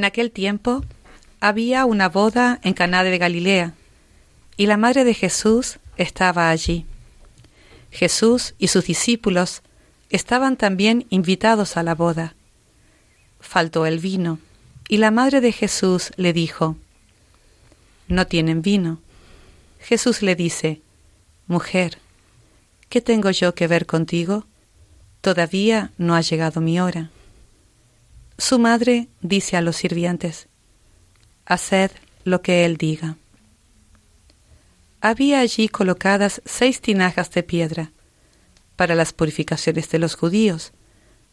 En aquel tiempo había una boda en Caná de Galilea, y la madre de Jesús estaba allí. Jesús y sus discípulos estaban también invitados a la boda. Faltó el vino, y la madre de Jesús le dijo, No tienen vino. Jesús le dice, Mujer, ¿qué tengo yo que ver contigo? Todavía no ha llegado mi hora. Su madre dice a los sirvientes, Haced lo que él diga. Había allí colocadas seis tinajas de piedra para las purificaciones de los judíos,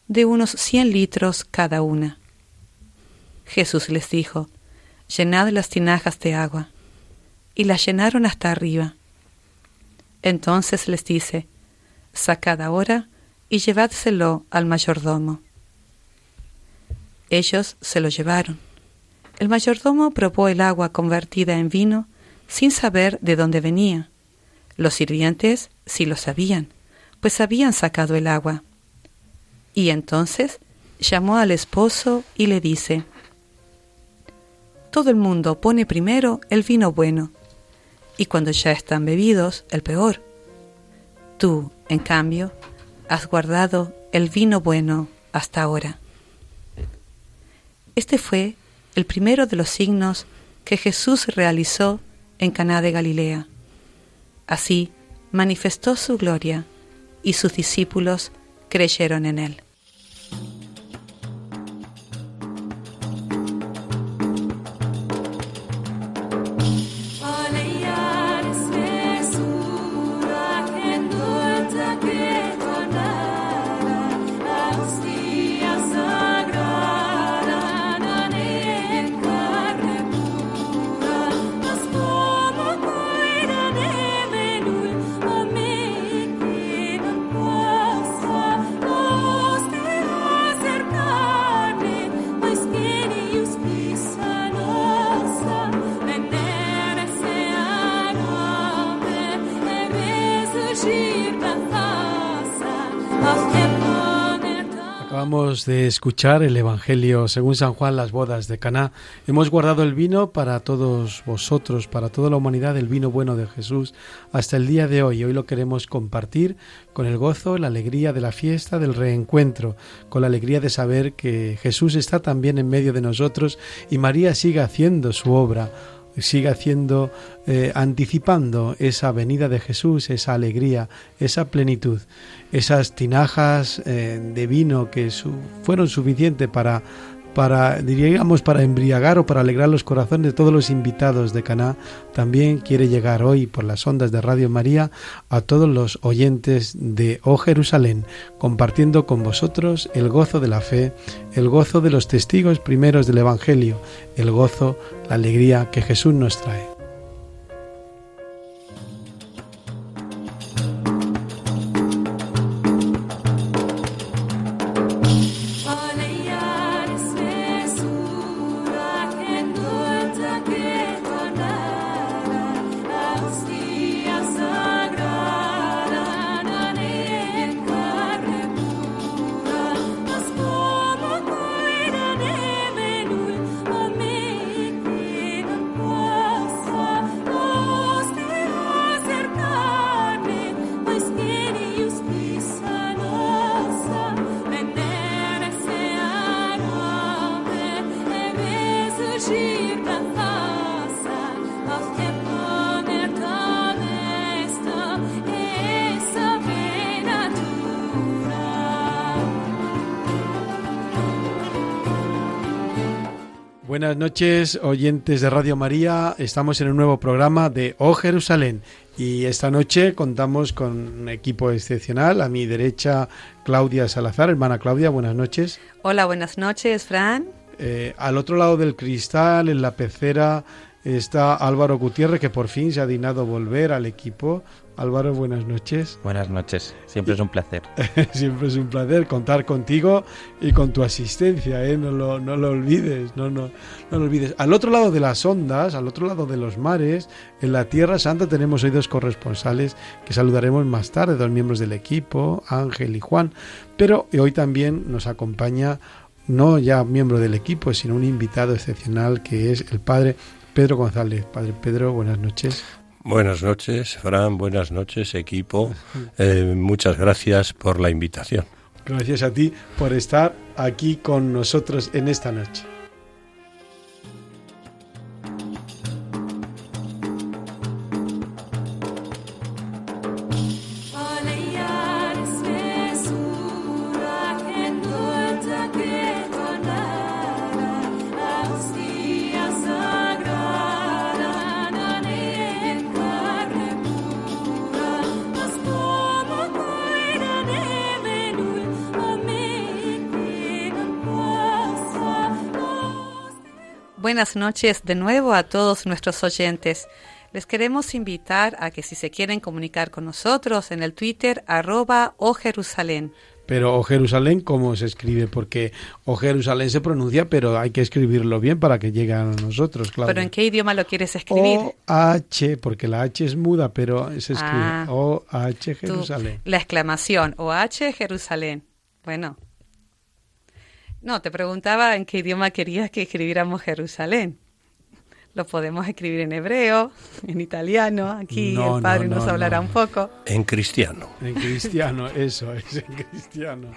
de unos cien litros cada una. Jesús les dijo, Llenad las tinajas de agua, y las llenaron hasta arriba. Entonces les dice, Sacad ahora y llevádselo al mayordomo. Ellos se lo llevaron. El mayordomo probó el agua convertida en vino sin saber de dónde venía. Los sirvientes sí lo sabían, pues habían sacado el agua. Y entonces llamó al esposo y le dice, Todo el mundo pone primero el vino bueno, y cuando ya están bebidos, el peor. Tú, en cambio, has guardado el vino bueno hasta ahora. Este fue el primero de los signos que Jesús realizó en Caná de Galilea. Así manifestó su gloria y sus discípulos creyeron en él. De escuchar el Evangelio según San Juan, las bodas de Caná. Hemos guardado el vino para todos vosotros, para toda la humanidad, el vino bueno de Jesús, hasta el día de hoy. Hoy lo queremos compartir con el gozo, la alegría de la fiesta, del reencuentro, con la alegría de saber que Jesús está también en medio de nosotros y María sigue haciendo su obra sigue haciendo, eh, anticipando esa venida de Jesús, esa alegría, esa plenitud, esas tinajas eh, de vino que fueron suficientes para para, diríamos, para embriagar o para alegrar los corazones de todos los invitados de Caná, también quiere llegar hoy por las ondas de Radio María a todos los oyentes de Oh Jerusalén, compartiendo con vosotros el gozo de la fe, el gozo de los testigos primeros del Evangelio, el gozo, la alegría que Jesús nos trae. Noches, oyentes de Radio María. Estamos en un nuevo programa de Oh Jerusalén y esta noche contamos con un equipo excepcional. A mi derecha, Claudia Salazar. Hermana Claudia, buenas noches. Hola, buenas noches, Fran. Eh, al otro lado del cristal, en la pecera, está Álvaro Gutiérrez, que por fin se ha dignado volver al equipo. Álvaro, buenas noches. Buenas noches, siempre es un placer. siempre es un placer contar contigo y con tu asistencia, ¿eh? no, lo, no lo olvides, no, no, no lo olvides. Al otro lado de las ondas, al otro lado de los mares, en la Tierra Santa tenemos hoy dos corresponsales que saludaremos más tarde, dos miembros del equipo, Ángel y Juan, pero hoy también nos acompaña no ya miembro del equipo, sino un invitado excepcional que es el padre Pedro González. Padre Pedro, buenas noches. Buenas noches, Fran, buenas noches, equipo. Eh, muchas gracias por la invitación. Gracias a ti por estar aquí con nosotros en esta noche. Buenas noches de nuevo a todos nuestros oyentes. Les queremos invitar a que si se quieren comunicar con nosotros en el Twitter arroba o Jerusalén. Pero O Jerusalén, ¿cómo se escribe? Porque O Jerusalén se pronuncia, pero hay que escribirlo bien para que llegue a nosotros, claro. ¿Pero en qué idioma lo quieres escribir? O H, porque la H es muda, pero se escribe ah, O H Jerusalén. la exclamación O H Jerusalén. Bueno, no, te preguntaba en qué idioma querías que escribiéramos Jerusalén. Lo podemos escribir en hebreo, en italiano, aquí el padre nos hablará un poco. En cristiano. En cristiano, eso es, en cristiano.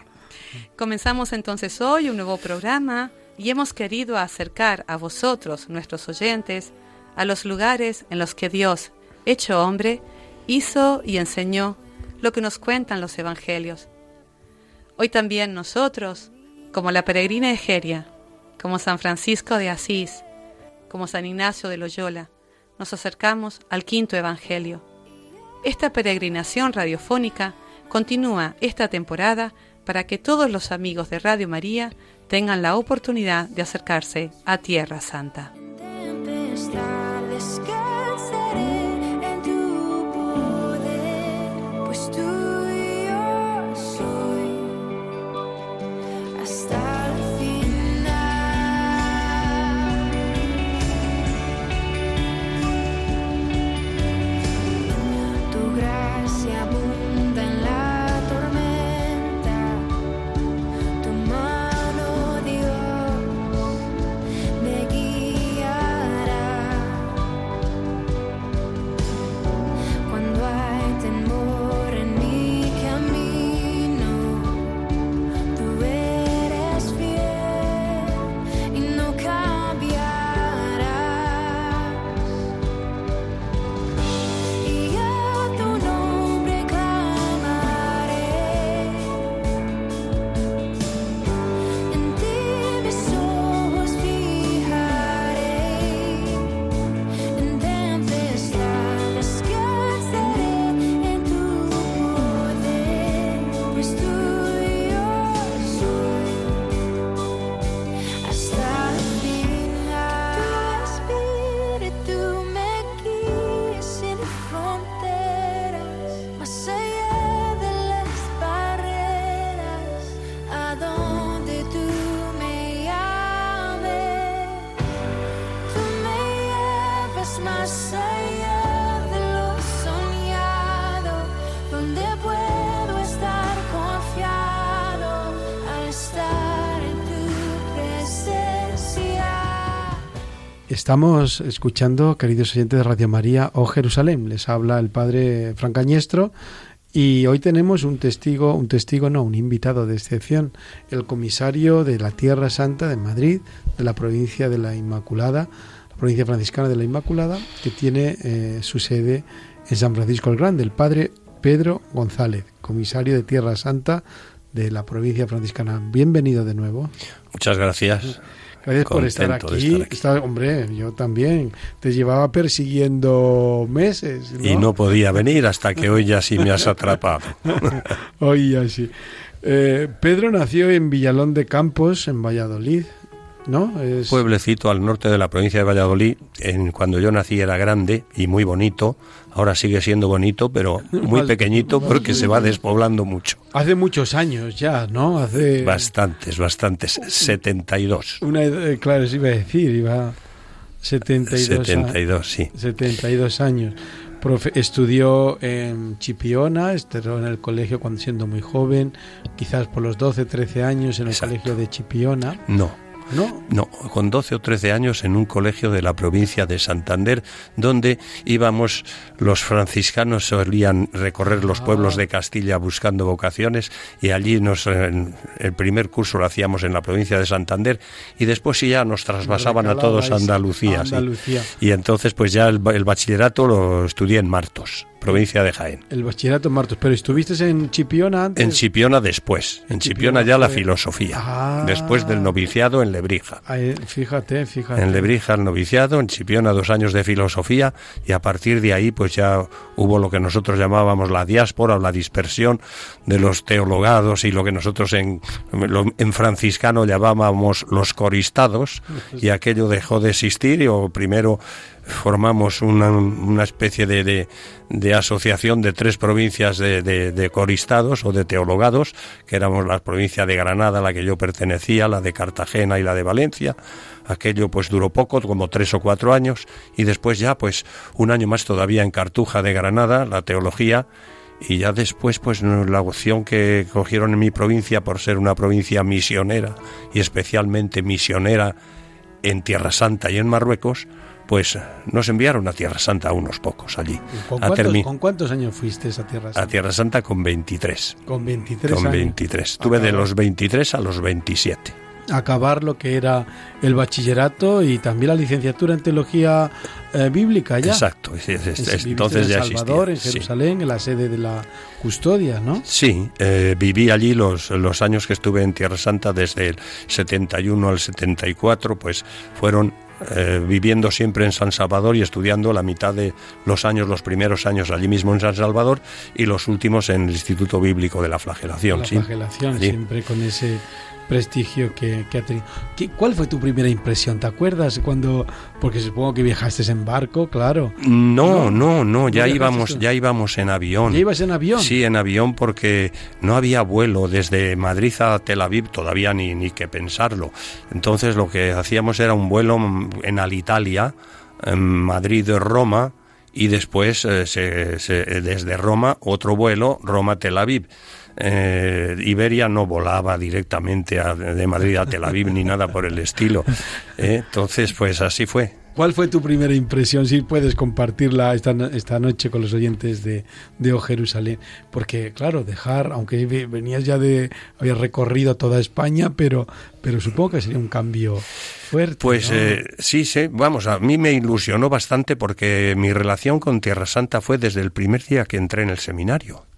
Comenzamos entonces hoy un nuevo programa y hemos querido acercar a vosotros, nuestros oyentes, a los lugares en los que Dios, hecho hombre, hizo y enseñó lo que nos cuentan los evangelios. Hoy también nosotros, como la peregrina Egeria, como San Francisco de Asís, como San Ignacio de Loyola, nos acercamos al quinto Evangelio. Esta peregrinación radiofónica continúa esta temporada para que todos los amigos de Radio María tengan la oportunidad de acercarse a Tierra Santa. Estamos escuchando, queridos oyentes de Radio María o Jerusalén. Les habla el padre Francañestro y hoy tenemos un testigo, un testigo no, un invitado de excepción, el comisario de la Tierra Santa de Madrid, de la provincia de la Inmaculada, la provincia franciscana de la Inmaculada, que tiene eh, su sede en San Francisco el Grande, el padre Pedro González, comisario de Tierra Santa de la provincia franciscana. Bienvenido de nuevo. Muchas gracias. Gracias por estar aquí. hombre, yo también. Te llevaba persiguiendo meses. Y no podía venir hasta que hoy ya sí me has atrapado. hoy ya sí. Eh, Pedro nació en Villalón de Campos, en Valladolid. ¿No? Pueblecito al norte de la provincia de Valladolid. En, cuando yo nací era grande y muy bonito. Ahora sigue siendo bonito, pero muy pequeñito porque se va despoblando mucho. Hace muchos años ya, ¿no? Hace... Bastantes, bastantes. 72. Una, eh, claro, sí iba a decir, iba... 72, 72 sí. 72 años. estudió en Chipiona, estudió en el colegio cuando siendo muy joven, quizás por los 12, 13 años en el colegio de Chipiona. No, ¿No? No, con 12 o 13 años en un colegio de la provincia de Santander, donde íbamos, los franciscanos solían recorrer los pueblos de Castilla buscando vocaciones y allí nos, el primer curso lo hacíamos en la provincia de Santander y después ya nos trasvasaban a todos a Andalucía. Y entonces pues ya el, el bachillerato lo estudié en Martos provincia de Jaén. El bachillerato Martos, pero ¿estuviste en Chipiona antes? En Chipiona después, en, Chipiona, ya la filosofía, ah. después del noviciado en Lebrija. fíjate, fíjate. En Lebrija el noviciado, en Chipiona dos años de filosofía y a partir de ahí pues ya hubo lo que nosotros llamábamos la diáspora o la dispersión de los teologados y lo que nosotros en, en franciscano llamábamos los coristados y aquello dejó de existir y o primero formamos una, especie de, de, asociación de tres provincias de, de, coristados o de teologados, que éramos la provincia de Granada, a la que yo pertenecía, la de Cartagena y la de Valencia. Aquello pues duró poco, como tres o cuatro años, y después ya pues un año más todavía en Cartuja de Granada, la teología, y ya después pues la opción que cogieron en mi provincia por ser una provincia misionera y especialmente misionera en Tierra Santa y en Marruecos, pues nos enviaron a Tierra Santa a unos pocos allí. ¿Con cuántos, años fuiste a Tierra Santa? A Tierra Santa con 23. Con 23 Con 23. Tuve de los 23 a los 27 acabar lo que era el bachillerato y también la licenciatura en teología eh, bíblica ya. Exacto, entonces ya en Salvador, en Jerusalén, en la sede de la custodia, ¿no? Sí, eh, viví allí los, los años que estuve en Tierra Santa, desde el 71 al 74, pues fueron eh, viviendo siempre en San Salvador y estudiando la mitad de los años, los primeros años allí mismo en San Salvador y los últimos en el Instituto Bíblico de la Flagelación. La flagelación, siempre con ese prestigio que, ha tenido. ¿Cuál fue tu primera impresión? ¿Te acuerdas cuando, porque supongo que viajaste en barco, claro? No, no, no, ya íbamos, ya íbamos en avión. ¿Ya ibas en avión? Sí, en avión porque no había vuelo desde Madrid a Tel Aviv, todavía ni, ni que pensarlo. Entonces lo que hacíamos era un vuelo en Alitalia, en Madrid-Roma, y después eh, desde Roma otro vuelo Roma-Tel Aviv eh, Iberia no volaba directamente de Madrid a Tel Aviv ni nada por el estilo. Eh, entonces, pues así fue. ¿Cuál fue tu primera impresión? Si puedes compartirla esta, esta noche con los oyentes de, de O Jerusalén. Porque, claro, dejar, aunque venías ya de, habías recorrido toda España, pero, pero supongo que sería un cambio fuerte. Pues eh, sí, sí, vamos, a mí me ilusionó bastante porque mi relación con Tierra Santa fue desde el primer día que entré en el seminario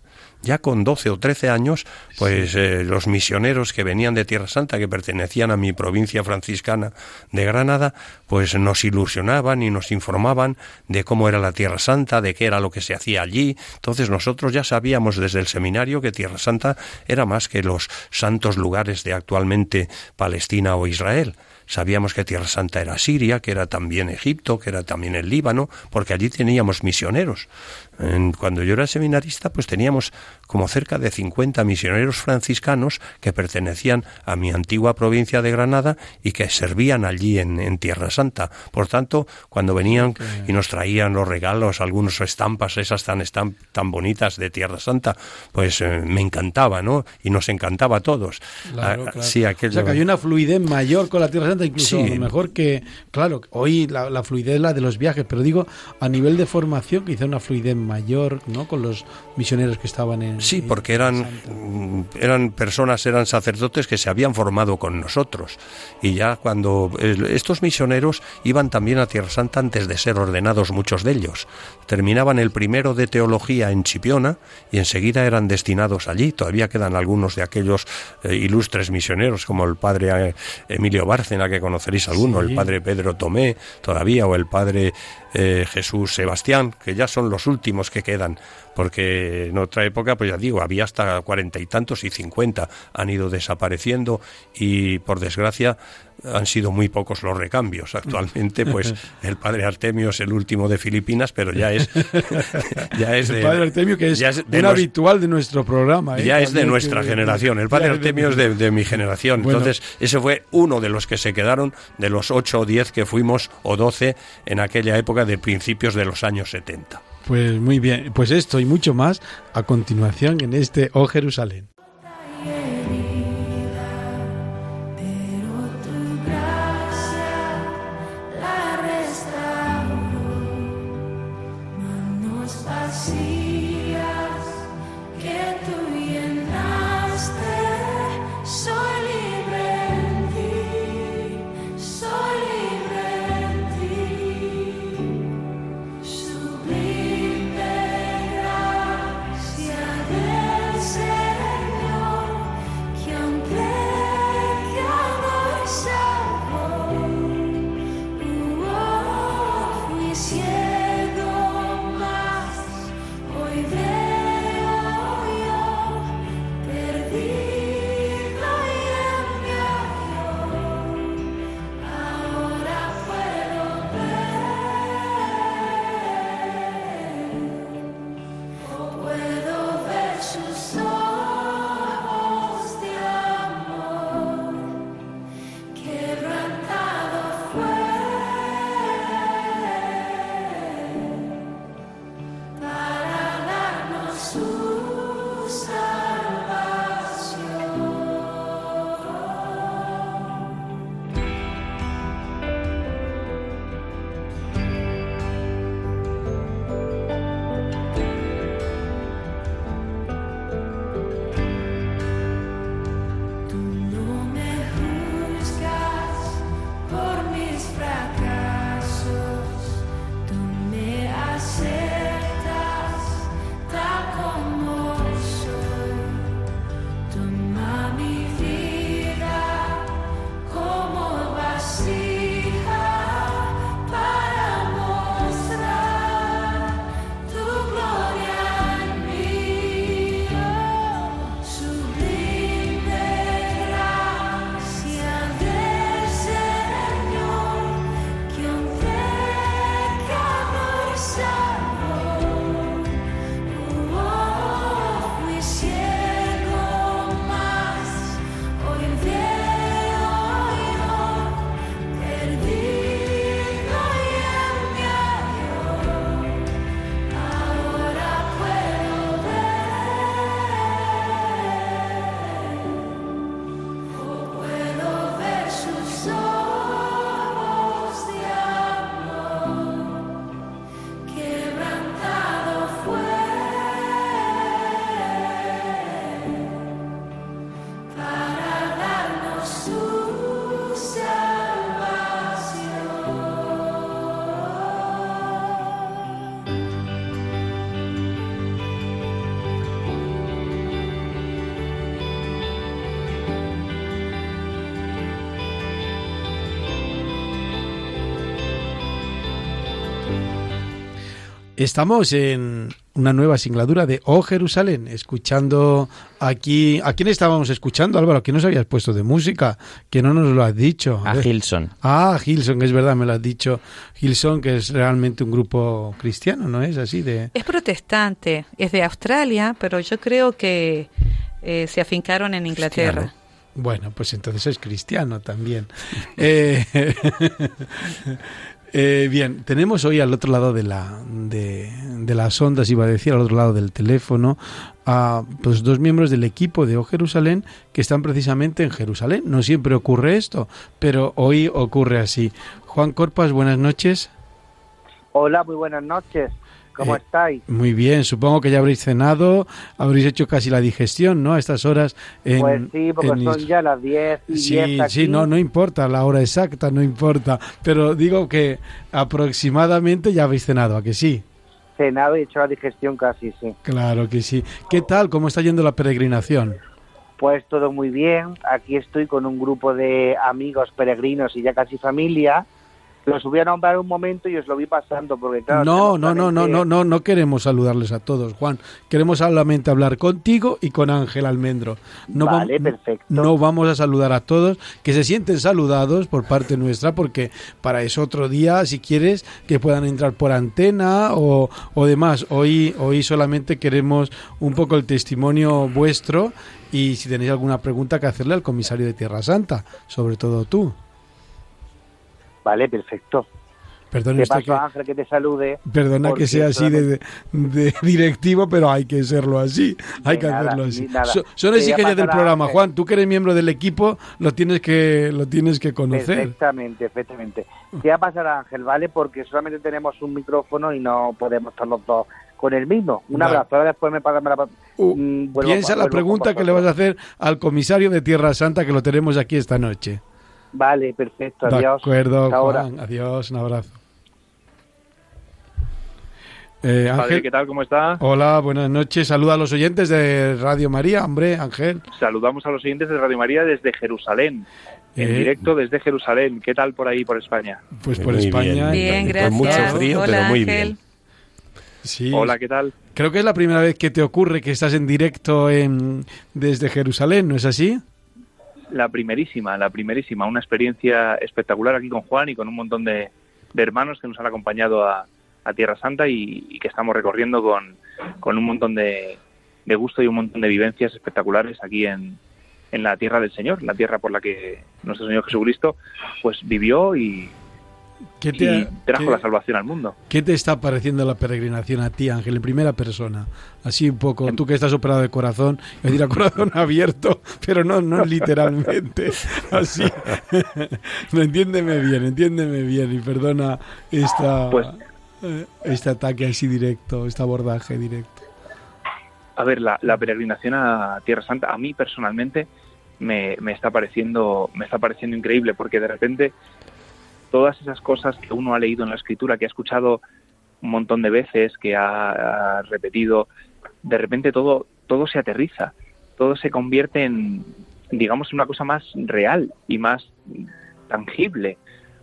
ya con 12 o 13 años, pues eh, los misioneros que venían de Tierra Santa, que pertenecían a mi provincia franciscana de Granada, pues nos ilusionaban y nos informaban de cómo era la Tierra Santa, de qué era lo que se hacía allí. Entonces nosotros ya sabíamos desde el seminario que Tierra Santa era más que los santos lugares de actualmente Palestina o Israel. Sabíamos que Tierra Santa era Siria, que era también Egipto, que era también el Líbano, porque allí teníamos misioneros. cuando yo era seminarista, pues teníamos como cerca de 50 misioneros franciscanos que pertenecían a mi antigua provincia de Granada y que servían allí en, Tierra Santa. Por tanto, cuando venían y nos traían los regalos, algunas estampas, esas tan, tan bonitas de Tierra Santa, pues eh, me encantaba, ¿no? Y nos encantaba a todos. Claro, ah, Sí, O sea, que hay una fluidez mayor con la Tierra Santa, incluso mejor que, claro, hoy la, la, fluidez es la de los viajes, pero digo, a nivel de formación, quizá una fluidez mayor, ¿no? Con los misioneros que estaban En, sí, porque eran, eran personas, eran sacerdotes que se habían formado con nosotros. Y ya cuando estos misioneros iban también a Tierra Santa antes de ser ordenados muchos de ellos. Terminaban el primero de teología en Chipiona y enseguida eran destinados allí. Todavía quedan algunos de aquellos eh, ilustres misioneros como el padre eh, Emilio Bárcena, que conoceréis alguno, el padre Pedro Tomé todavía, o el padre eh, Jesús Sebastián, que ya son los últimos que quedan, porque en otra época, pues ya digo, había hasta cuarenta y tantos y cincuenta han ido desapareciendo y por desgracia han sido muy pocos los recambios. Actualmente, pues el padre Artemio es el último de Filipinas, pero ya es ya es el padre Artemio que es, un habitual de nuestro programa. ¿eh? Ya es de nuestra generación. El padre Artemio es de, mi generación. Entonces ese fue uno de los que se quedaron de los ocho o diez que fuimos o doce en aquella época de principios de los años 70. Pues muy bien, pues esto y mucho más a continuación en este Oh Jerusalén. Estamos en una nueva singladura de Oh Jerusalén, escuchando aquí. ¿A quién estábamos escuchando, Álvaro? ¿A quién nos habías puesto de música? Que no nos lo has dicho. A, Gilson. Ah, Gilson, es verdad, me lo has dicho. Gilson, que es realmente un grupo cristiano, ¿no es así? de Es protestante, es de Australia, pero yo creo que eh, se afincaron en Inglaterra. Bueno, pues entonces es cristiano también. eh, eh, bien, tenemos hoy al otro lado de, la, de, las ondas, iba a decir, al otro lado del teléfono, a pues, dos miembros del equipo de O Jerusalén que están precisamente en Jerusalén. No siempre ocurre esto, pero hoy ocurre así. Juan Corpas, buenas noches. Hola, muy buenas noches. ¿Cómo Eh, estáis? Muy bien, supongo que ya habréis cenado, habréis hecho casi la digestión, ¿no? A estas horas. En, Pues sí, porque en son ya las 10 y 10 Sí, aquí. sí, no, no importa, la hora exacta no importa, pero digo que aproximadamente ya habéis cenado, ¿a que sí? Cenado y hecho la digestión casi, sí. Claro que sí. ¿Qué tal? ¿Cómo está yendo la peregrinación? Pues todo muy bien. Aquí estoy con un grupo de amigos peregrinos y ya casi familia. Los voy a nombrar un momento y os lo vi pasando porque claro. No, no, no, no, no, no, no queremos saludarles a todos, Juan. Queremos solamente hablar contigo y con Ángel Almendro. No Vale, perfecto. No vamos a saludar a todos, que se sienten saludados por parte nuestra, porque para eso otro día, si quieres, que puedan entrar por antena o, o demás. Hoy, hoy solamente queremos un poco el testimonio vuestro y si tenéis alguna pregunta que hacerle al comisario de Tierra Santa, sobre todo tú. Vale, perfecto. Perdone ¿Qué usted pasó, que- Ángel, que te salude? Perdona que sea así de, directivo, pero hay que serlo así. Hay que nada, hacerlo así. So- son exigencias del programa, Ángel. Juan. Tú que eres miembro del equipo, lo tienes que, lo tienes que conocer. Perfectamente, perfectamente. Te voy a pasar Ángel, ¿vale? Porque solamente tenemos un micrófono y no podemos estar los dos con el mismo. Un Vale. abrazo. Ahora después me pasa me la- Uh, mm, vuelvo- Piensa la pregunta que le vas a hacer al comisario de Tierra Santa, que lo tenemos aquí esta noche. Vale, perfecto. De Adiós. acuerdo, Hasta ahora. Juan. Adiós, un abrazo. Eh, Padre, Ángel, ¿qué tal? ¿Cómo está? hola, buenas noches. Saluda a los oyentes de Radio María, hombre, Ángel. Saludamos a los oyentes de Radio María desde Jerusalén, en Eh, directo desde Jerusalén. ¿Qué tal por ahí, por España? Pues por Muy España. Bien, Con gracias. mucho frío, Hola, pero muy Ángel. bien. Sí. Hola, ¿qué tal? Creo que es la primera vez que te ocurre que estás en directo en, desde Jerusalén, ¿no es así? La primerísima, la primerísima. Una experiencia espectacular aquí con Juan y con un montón de, hermanos que nos han acompañado a, a Tierra Santa y, y que estamos recorriendo con, con un montón de, de gusto y un montón de vivencias espectaculares aquí en, en la tierra del Señor, la tierra por la que nuestro Señor Jesucristo pues vivió y, ¿Qué y trajo qué- la salvación al mundo. qué te está pareciendo la peregrinación a ti, Ángel, en primera persona? Así un poco, tú que estás operado de corazón, es decir, a corazón abierto, pero no, no literalmente, así. no, entiéndeme bien, entiéndeme bien y perdona esta, Pues- eh, este ataque así directo, este abordaje directo. A ver, la, la peregrinación a Tierra Santa, a mí personalmente me, me está pareciendo me está pareciendo increíble porque de repente todas esas cosas que uno ha leído en la escritura, que ha escuchado un montón de veces, que ha, repetido, de repente todo todo se aterriza, todo se convierte en digamos en una cosa más real y más tangible.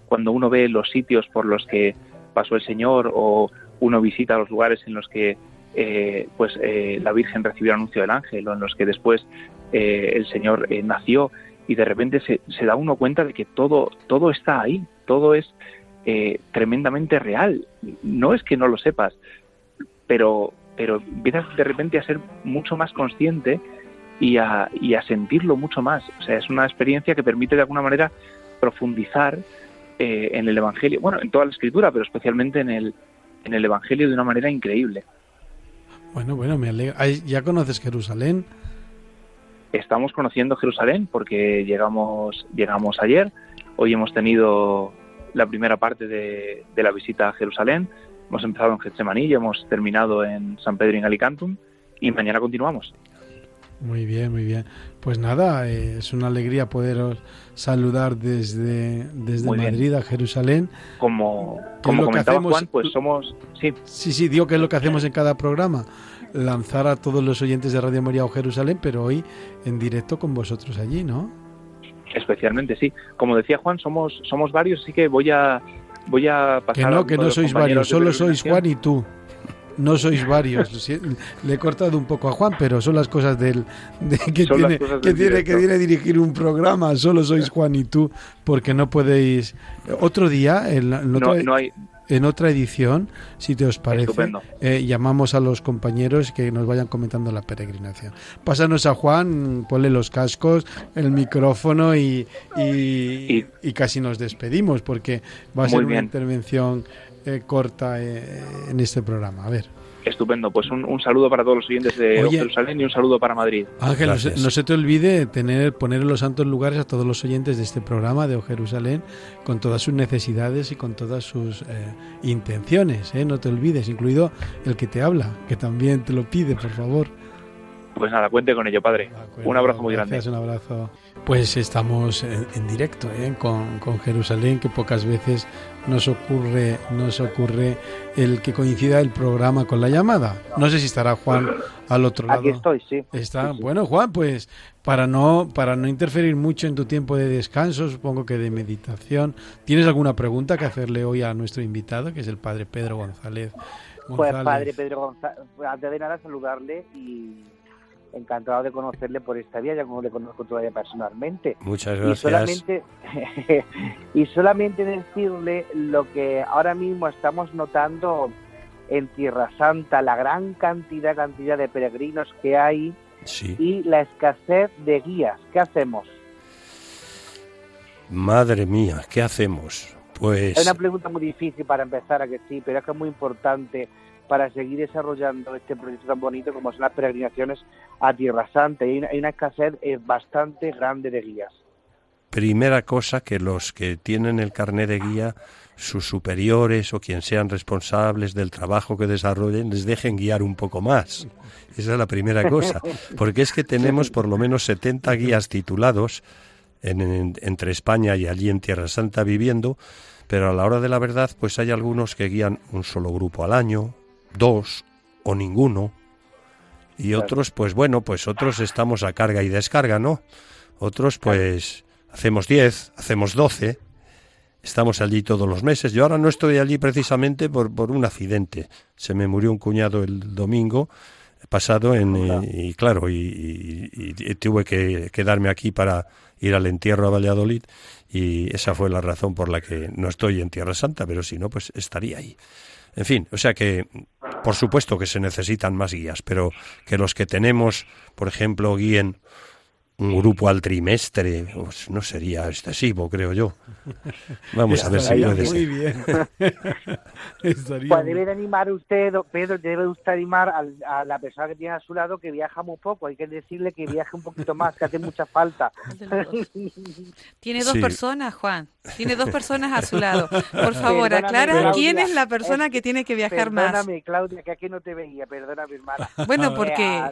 Cuando uno ve los sitios por los que pasó el Señor o uno visita los lugares en los que eh, pues eh, la Virgen recibió el anuncio del ángel o en los que después eh, el Señor eh, nació y de repente se, se da uno cuenta de que todo todo está ahí, todo es eh, tremendamente real. No es que no lo sepas, pero pero empiezas de repente a ser mucho más consciente y a, y a sentirlo mucho más. O sea, es una experiencia que permite de alguna manera profundizar eh, en el Evangelio, bueno, en toda la Escritura, pero especialmente en el, en el Evangelio de una manera increíble. Bueno, bueno, me alegra. ¿Ya conoces Jerusalén? Estamos conociendo Jerusalén porque llegamos, llegamos ayer. Hoy hemos tenido la primera parte de, de la visita a Jerusalén. Hemos empezado en Getsemaní y hemos terminado en San Pedro en Alicantum y mañana continuamos. Muy bien, muy bien. Pues nada, eh, es una alegría poderos saludar desde, desde Muy bien. Madrid a Jerusalén. Como, como lo que comentaba hacemos? Juan, pues somos, sí, Sí, sí, digo que es lo que hacemos en cada programa, lanzar a todos los oyentes de Radio María o Jerusalén, pero hoy en directo con vosotros allí, ¿no? Especialmente sí. Como decía Juan, somos, somos varios, así que voy a, voy a pasar. Que no, que no sois varios, solo sois. Juan y tú. No sois varios. Le he cortado un poco a Juan, pero son las cosas del de que Son tiene que tiene que tiene dirigir un programa. Solo sois Juan y tú, porque no podéis. Otro día, en, la- en No, no hay, en otra edición, si te os parece, eh, llamamos a los compañeros que nos vayan comentando la peregrinación. Pásanos a Juan, ponle los cascos, el micrófono y, y, Y- y casi nos despedimos, porque va a ser una bien. intervención eh, corta eh, en este programa. A ver. Estupendo, pues un, un saludo para todos los oyentes de Oye. Jerusalén y un saludo para Madrid. Ángel, no se, no se te olvide tener, poner en los santos lugares a todos los oyentes de este programa de O Jerusalén con todas sus necesidades y con todas sus eh, intenciones. ¿eh? No te olvides, incluido el que te habla, que también te lo pide, por favor. Pues nada, cuente con ello, padre. Acuerdo, Un abrazo muy gracias, grande. Un abrazo. Pues estamos en, en directo ¿eh? con, con Jerusalén, que pocas veces nos ocurre, nos ocurre el que coincida el programa con la llamada. No sé si estará Juan al otro lado. Aquí estoy, sí. Está Sí, sí. bueno, Juan, pues para no para no interferir mucho en tu tiempo de descanso, supongo que de meditación, ¿tienes alguna pregunta que hacerle hoy a nuestro invitado, que es el padre Pedro González? Pues González? padre Pedro González, antes de nada saludarle y encantado de conocerle por esta vía, ya como le conozco todavía personalmente. Muchas Y gracias. solamente, y solamente decirle lo que ahora mismo estamos notando en Tierra Santa, la gran cantidad, cantidad de peregrinos que hay Sí. y la escasez de guías. ¿Qué hacemos? Madre mía, ¿qué hacemos? Pues Es una pregunta muy difícil para empezar, a que sí, pero es que es muy importante para seguir desarrollando este proyecto tan bonito como son las peregrinaciones a Tierra Santa. Y hay una, hay una escasez eh, bastante grande de guías. primera cosa que los que tienen el carnet de guía, sus superiores o quien sean responsables del trabajo que desarrollen, les dejen guiar un poco más. Esa es la primera cosa. Porque es que tenemos por lo menos 70 guías titulados en- en- entre España y allí en Tierra Santa viviendo, pero a la hora de la verdad, pues hay algunos que guían un solo grupo al año, dos o ninguno. Y otros, pues bueno, pues otros estamos a carga y descarga, ¿no? Otros, pues hacemos 10, hacemos 12, estamos allí todos los meses. Yo ahora no estoy allí precisamente por, por un accidente. Se me murió un cuñado el domingo pasado en, y claro, y- y tuve que quedarme aquí para ir al entierro a Valladolid y esa fue la razón por la que no estoy en Tierra Santa, pero si no, pues estaría ahí. En fin, o sea que por supuesto que se necesitan más guías, pero que los que tenemos, por ejemplo, guíen un grupo al trimestre, pues no sería excesivo, creo yo. Vamos a ver si puede muy ser. bien. Estaría Pues muy- debe de animar usted, Pedro, debe usted animar al- a, la persona que tiene a su lado que viaja muy poco. Hay que decirle que viaje un poquito más, que hace mucha falta. Tiene dos Sí. personas, Juan. Tiene dos personas a su lado. Por favor, Perdóname, aclara Claudia. quién es la persona que tiene que viajar más. Perdóname, Claudia, que aquí no te veía. Perdóname, hermana. Bueno, Eh, porque...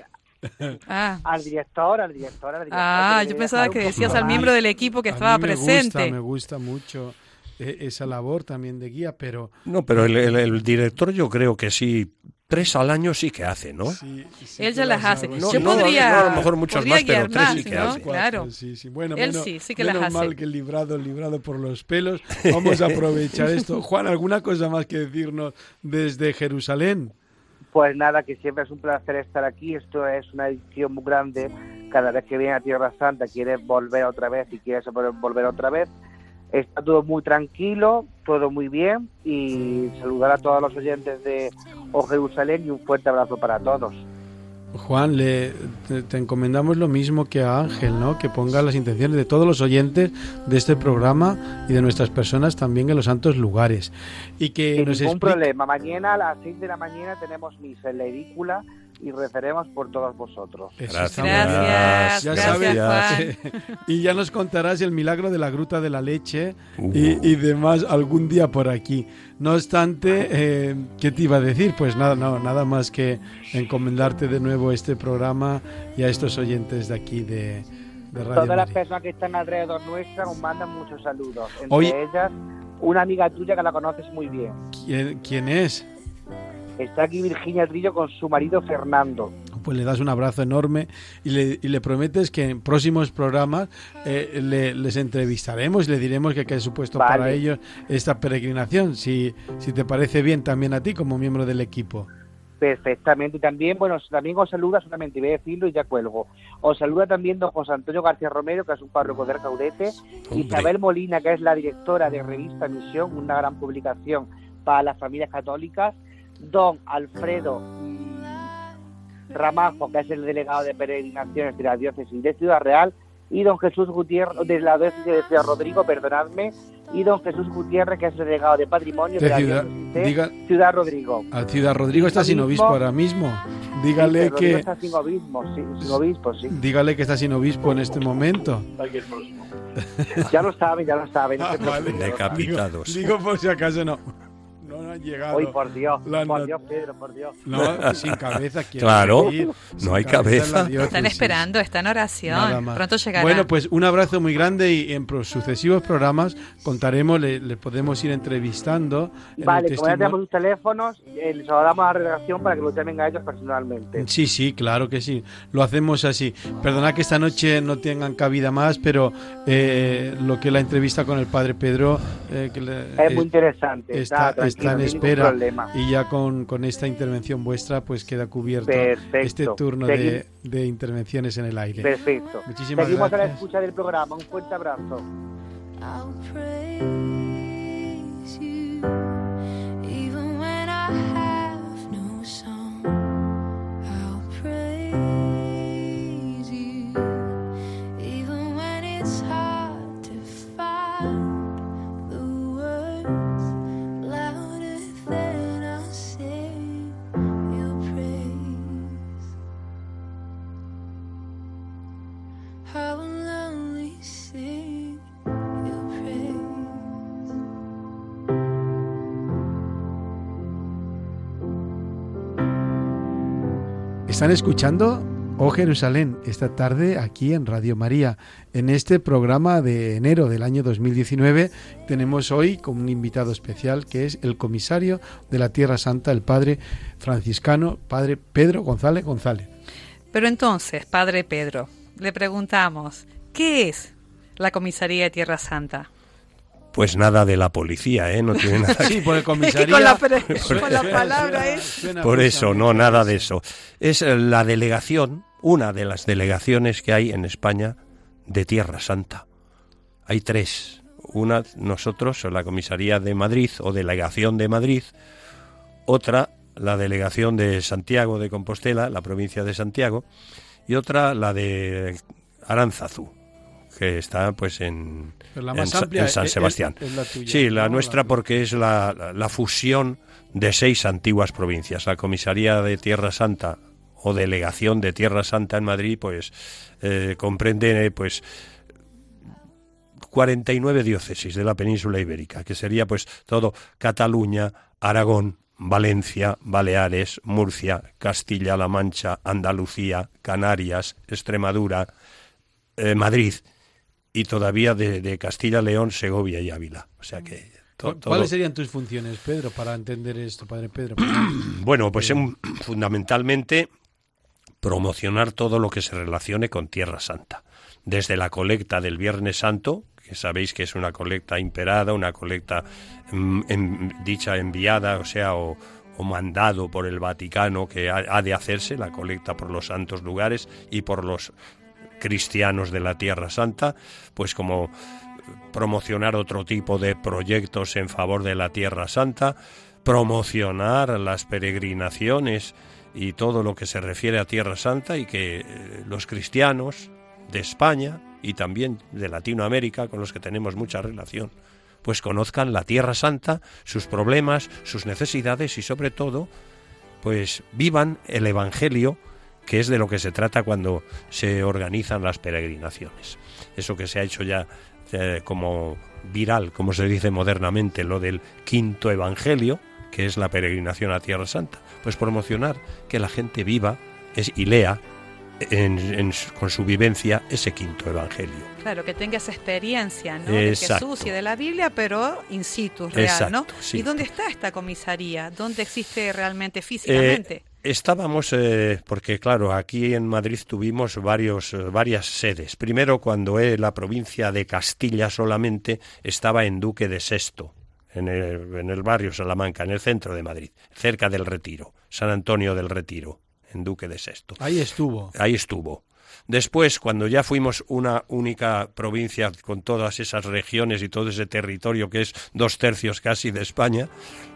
al, Ah, al director, al director, al director. ah yo pensaba que decías al miembro del equipo que A estaba mí me presente. Gusta, me gusta mucho eh, esa labor también de guía, pero No, pero el, el- el director yo creo que sí, tres al año sí que hace, ¿no? sí, sí Él ya las hace. No, Yo no, podría, no, a lo mejor muchos más, pero tres más, sí que ¿no? hace. Claro. Sí, sí. Bueno, Él menos, sí, sí que las menos hace. mal que librado, librado por los pelos. Vamos a aprovechar esto. Juan, ¿alguna cosa más que decirnos desde Jerusalén? Pues nada, que siempre es un placer estar aquí. Esto es una edición muy grande. Cada vez que viene a Tierra Santa quieres volver otra vez y quieres volver otra vez. Está todo muy tranquilo, todo muy bien y saludar a todos los oyentes de O Jerusalén y un fuerte abrazo para todos. Juan, le, te, te encomendamos lo mismo que a Ángel, ¿no? Que ponga las intenciones de todos los oyentes de este programa y de nuestras personas también en los santos lugares. Y que Sin nos ningún explique- problema. Mañana a las 6 de la mañana tenemos misa en la edícula y rezaremos por todos vosotros. Gracias. Gracias, Ya gracias, sabes. Juan. y ya nos contarás el milagro de la gruta de la leche Uh. y, y demás algún día por aquí. No obstante, eh, ¿qué te iba a decir? Pues nada, no, nada más que encomendarte de nuevo este programa y a estos oyentes de aquí de, de Radio Todas las personas que están alrededor nuestra nos mandan muchos saludos. Entre Oye- ellas, una amiga tuya que la conoces muy bien. ¿Quién, quién es? Está aquí Virginia Trillo con su marido Fernando. Pues le das un abrazo enorme y le, y le prometes que en próximos programas eh, le- les entrevistaremos y le diremos que qué ha supuesto Vale. para ellos esta peregrinación, si, si te parece bien también a ti como miembro del equipo. Perfectamente. Y también, bueno, también os saluda, solamente voy a decirlo y ya cuelgo. Os saluda también don José Antonio García Romero, que es un párroco del Caudete. Isabel Molina, que es la directora de Revista Misión, una gran publicación para las familias católicas. Don Alfredo Ramajo, que es el delegado de peregrinaciones de la diócesis de Ciudad Real. y don Jesús Gutiérrez, de la diócesis de Ciudad Rodrigo, perdonadme, y don Jesús Gutiérrez, que es el delegado de patrimonio de, De la Ciudad- diócesis de diga- Ciudad Rodrigo. Ciudad Rodrigo está sin Obispo. ahora mismo. Dígale Sí, que está sin obispo, sí, sin obispo, sí. dígale que está sin obispo en este momento. Ya lo saben, ya lo saben. no Ah, vale. Decapitados. Digo, digo por si acaso no. No, han llegado. Hoy, por Dios, La por Dios, Pedro, por Dios. No, sin cabeza quiero Claro, decir. no hay en cabeza. diócesis. Están esperando, está en Nada oración. más. Pronto llegará. Bueno, pues un abrazo muy grande y en pro- sucesivos programas contaremos, le, le podemos ir entrevistando. en Vale, como ya tenemos sus teléfonos, eh, les damos a la redacción para que lo llamen a ellos personalmente. Sí, sí, claro que sí. Lo hacemos así. Perdona que esta noche no tengan cabida más, pero eh, lo que es la entrevista con el padre Pedro eh, que le- Es muy interesante. está, tranquilo, está en espera y ya con, con esta intervención vuestra pues queda cubierto Perfecto. este turno de, de intervenciones en el aire. Perfecto. Muchísimas Seguimos a la gracias. escucha del programa. Un fuerte abrazo. Están escuchando Oh Jerusalén esta tarde aquí en Radio María. En este programa de enero del año 2019 tenemos hoy como un invitado especial que es el comisario de la Tierra Santa, el padre franciscano, padre Pedro González González. Pero entonces, Padre Pedro, le preguntamos, ¿qué es la Comisaría de Tierra Santa? Pues nada de la policía, ¿eh? No tiene nada que Sí, por el Es que comisaría. con la, con palabra es... suena Por eso, no, nada de eso. Es eh, la delegación, una de las delegaciones que hay en España de Tierra Santa. Hay tres. Una, nosotros, la Comisaría de Madrid o Delegación de Madrid. Otra, la Delegación de Santiago de Compostela, la provincia de Santiago. Y otra, la de Aránzazu, que está pues en, Pero la en más Sa- amplia en San es- Sebastián. es la tuya, sí, la ¿no? nuestra La- porque es la, la- la fusión de seis antiguas provincias. La Comisaría de Tierra Santa o Delegación de Tierra Santa en Madrid, pues eh, comprende pues 49 diócesis de la península ibérica, que sería pues todo Cataluña, Aragón, Valencia, Baleares, Murcia, Castilla-La Mancha, Andalucía, Canarias, Extremadura, eh, Madrid y todavía de, de Castilla-León, Segovia y Ávila. O sea que to- ¿Cu- todo- ¿Cuáles serían tus funciones, Pedro, para entender esto, padre Pedro? Bueno, pues em, fundamentalmente promocionar todo lo que se relacione con Tierra Santa. Desde la colecta del Viernes Santo, que sabéis que es una colecta imperada, una colecta mm, dicha enviada, o sea, o, o mandado por el Vaticano que ha de hacerse, la colecta por los santos lugares y por los cristianos de la Tierra Santa, pues como promocionar otro tipo de proyectos en favor de la Tierra Santa, promocionar las peregrinaciones y todo lo que se refiere a Tierra Santa y que eh, los cristianos de España y también de Latinoamérica, con los que tenemos mucha relación, pues conozcan la Tierra Santa, sus problemas, sus necesidades y sobre todo, pues vivan el Evangelio, que es de lo que se trata cuando se organizan las peregrinaciones. Eso que se ha hecho ya eh, como viral, como se dice modernamente, lo del quinto Evangelio, que es la peregrinación a Tierra Santa. Pues promocionar que la gente viva es, y lea en- en su- con su vivencia ese quinto Evangelio. Claro, que tenga esa experiencia, ¿no? De. Jesús y de la Biblia, pero in situ, real, Exacto, ¿no? sí. ¿Y dónde está esta comisaría? ¿Dónde existe realmente Eh, físicamente? Estábamos, eh, porque claro, aquí en Madrid tuvimos varios, eh, varias sedes. Primero, cuando eh, la provincia de Castilla solamente estaba en Duque de Sexto, en el, en el barrio Salamanca, en el centro de Madrid, cerca del Retiro, San Antonio del Retiro, en Duque de Sexto. Ahí estuvo. Ahí estuvo. Después, cuando ya fuimos una única provincia con todas esas regiones y todo ese territorio que es dos tercios casi de España,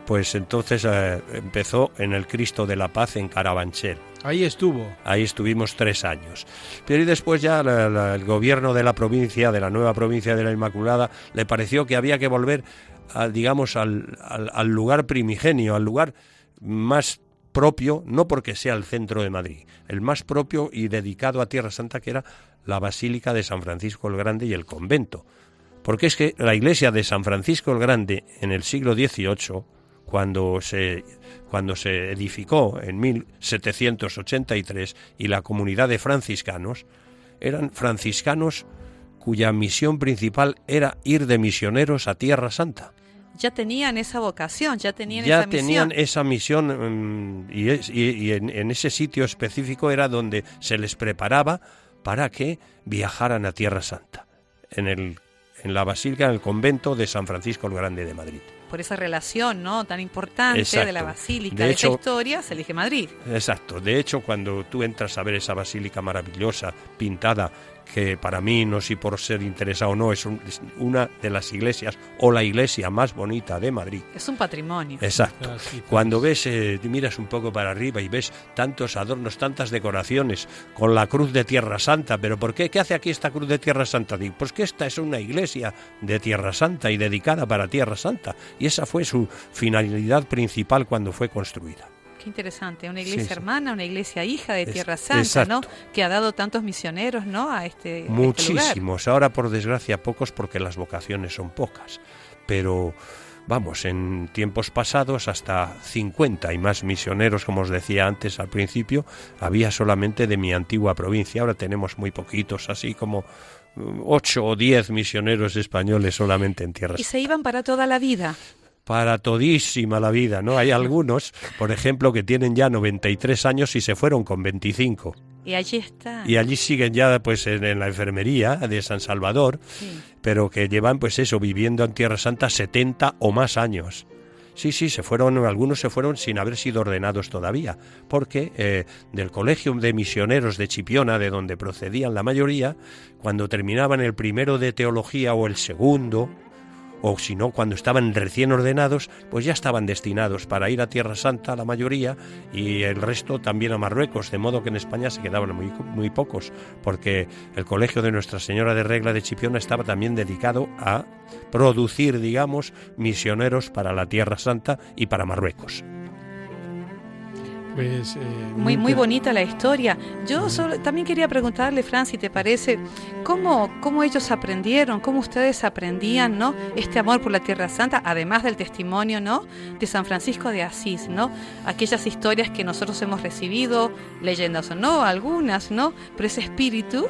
pues entonces eh, empezó en el Cristo de la Paz en Carabanchel. Ahí estuvo. Ahí estuvimos tres años. Pero y después ya la- la- el gobierno de la provincia, de la nueva provincia de la Inmaculada, le pareció que había que volver, a, digamos, al, al- al lugar primigenio, al lugar más propio, no porque sea el centro de Madrid, el más propio y dedicado a Tierra Santa, que era la Basílica de San Francisco el Grande y el convento. Porque es que la iglesia de San Francisco el Grande en el siglo XVIII, cuando se, cuando se edificó en 1783, y la comunidad de franciscanos, eran franciscanos cuya misión principal era ir de misioneros a Tierra Santa. Ya tenían esa vocación, ya tenían ya esa misión. tenían esa misión mm, y, es- y- y en, en ese sitio específico era donde se les preparaba para que viajaran a Tierra Santa, en, el, en la basílica, en el convento de San Francisco el Grande de Madrid. Por esa relación no tan importante de la basílica, De de, esa historia, se elige Madrid. Exacto. De hecho, cuando tú entras a ver esa basílica maravillosa, pintada, que para mí, no sé por ser interesado o no, es, un- es una de las iglesias o la iglesia más bonita de Madrid. Es un patrimonio. Exacto. Quizás, quizás. Cuando ves, eh, miras un poco para arriba y ves tantos adornos, tantas decoraciones con la cruz de Tierra Santa, pero ¿por qué? ¿Qué hace aquí esta cruz de Tierra Santa? Digo, pues que esta es una iglesia de Tierra Santa y dedicada para Tierra Santa. Y esa fue su finalidad principal cuando fue construida. Qué interesante, una iglesia Sí, hermana, una iglesia hija de Es- Tierra Santa, exacto. ¿no? Que ha dado tantos misioneros, ¿no? A este, a este. Muchísimos. Ahora, por desgracia, pocos porque las vocaciones son pocas. Pero, vamos, en tiempos pasados, hasta 50 y más misioneros, como os decía antes al principio, había solamente de mi antigua provincia. Ahora tenemos muy poquitos, así como 8 o 10 misioneros españoles solamente en tierra. Y se iban para toda la vida. Para todísima la vida, ¿no? Hay algunos, por ejemplo, que tienen ya 93 años y se fueron con 25. Y allí está. Y allí siguen ya pues en, en la enfermería de San Salvador, Sí. pero que llevan pues eso, viviendo en Tierra Santa 70 o más años. Sí, sí, se fueron, algunos se fueron sin haber sido ordenados todavía, porque eh, del Colegio de Misioneros de Chipiona, de donde procedían la mayoría, cuando terminaban el primero de teología o el segundo, o si no, cuando estaban recién ordenados, pues ya estaban destinados para ir a Tierra Santa la mayoría y el resto también a Marruecos, de modo que en España se quedaban muy, muy pocos, porque el colegio de Nuestra Señora de Regla de Chipiona estaba también dedicado a producir, digamos, misioneros para la Tierra Santa y para Marruecos. Pues, eh, Muy, muy bonita la historia. Yo solo- también quería preguntarle, Fran, si te parece, ¿cómo, ¿cómo ellos aprendieron, cómo ustedes aprendían, ¿no? Este amor por la Tierra Santa, además del testimonio, ¿no? De San Francisco de Asís, ¿no? Aquellas historias que nosotros hemos recibido, leyendas o no, algunas, ¿no? Pero ese espíritu,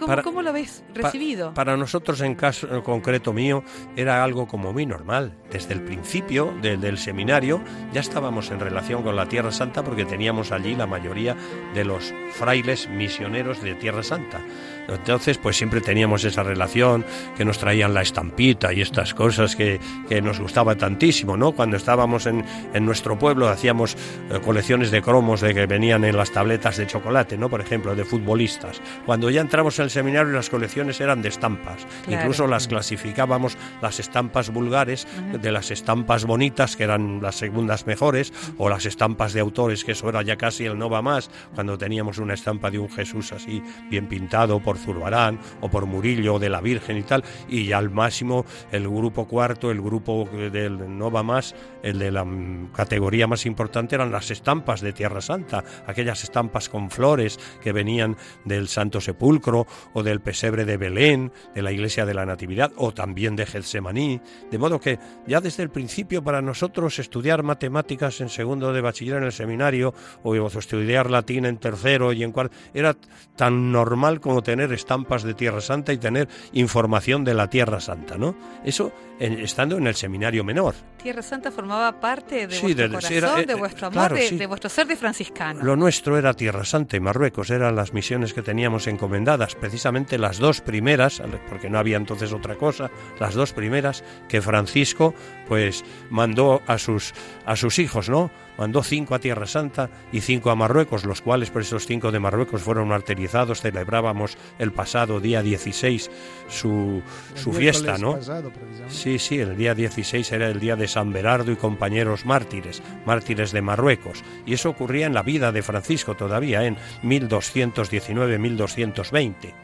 ¿cómo, Para- cómo lo habéis Pa- recibido? para nosotros, en caso en concreto mío, era algo como muy normal. Desde el principio de- del seminario ya estábamos en relación con la Tierra Santa porque teníamos allí la mayoría de los frailes misioneros de Tierra Santa. Entonces, pues siempre teníamos esa relación, que nos traían la estampita y estas cosas que, que nos gustaba tantísimo, ¿no? Cuando estábamos en, en nuestro pueblo hacíamos eh, colecciones de cromos de que venían en las tabletas de chocolate, ¿no? Por ejemplo, de futbolistas. Cuando ya entramos en el seminario las colecciones eran de estampas. Claro. Incluso las clasificábamos las estampas vulgares de las estampas bonitas, que eran las segundas mejores, o las estampas de autores, que eso era ya casi el no va más, cuando teníamos una estampa de un Jesús así bien pintado por Zurbarán o por Murillo de la Virgen y tal, y ya al máximo el grupo cuarto, el grupo del no va más, el de la mm, categoría más importante eran las estampas de Tierra Santa, aquellas estampas con flores que venían del Santo Sepulcro o del pesebre de Belén, de la iglesia de la Natividad o también de Getsemaní, de modo que ya desde el principio para nosotros estudiar matemáticas en segundo de bachiller en el seminario o estudiar latín en tercero y en cuarto era tan normal como tener estampas de Tierra Santa y tener información de la Tierra Santa, ¿no? Eso en- estando en el seminario menor, Tierra Santa formaba parte de Sí, vuestro era- corazón, eh, de eh, vuestro amor, claro, de, sí. de vuestro ser de franciscano. Lo nuestro era Tierra Santa y Marruecos, eran las misiones que teníamos encomendadas, precisamente las dos primeras, porque no había entonces otra cosa, las dos primeras que Francisco pues mandó a sus a sus hijos, ¿no? Mandó cinco a Tierra Santa y cinco a Marruecos, los cuales por esos cinco de Marruecos fueron martirizados. Celebrábamos el pasado día 16 su, El su fiesta, ¿no? pasado. Sí, sí, el día 16 era el día de San Berardo y compañeros mártires, mártires de Marruecos. Y eso ocurría en la vida de Francisco todavía, en 1219-1220.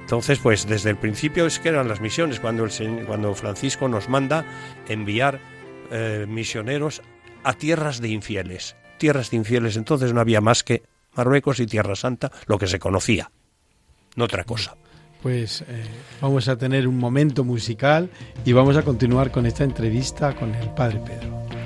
Entonces, pues desde el principio es que eran las misiones, cuando, el, cuando Francisco nos manda enviar eh, misioneros a tierras de infieles. Tierras de infieles, entonces no había más que Marruecos y Tierra Santa, lo que se conocía, no otra cosa. Pues eh, vamos a tener un momento musical y vamos a continuar con esta entrevista con el Padre Pedro.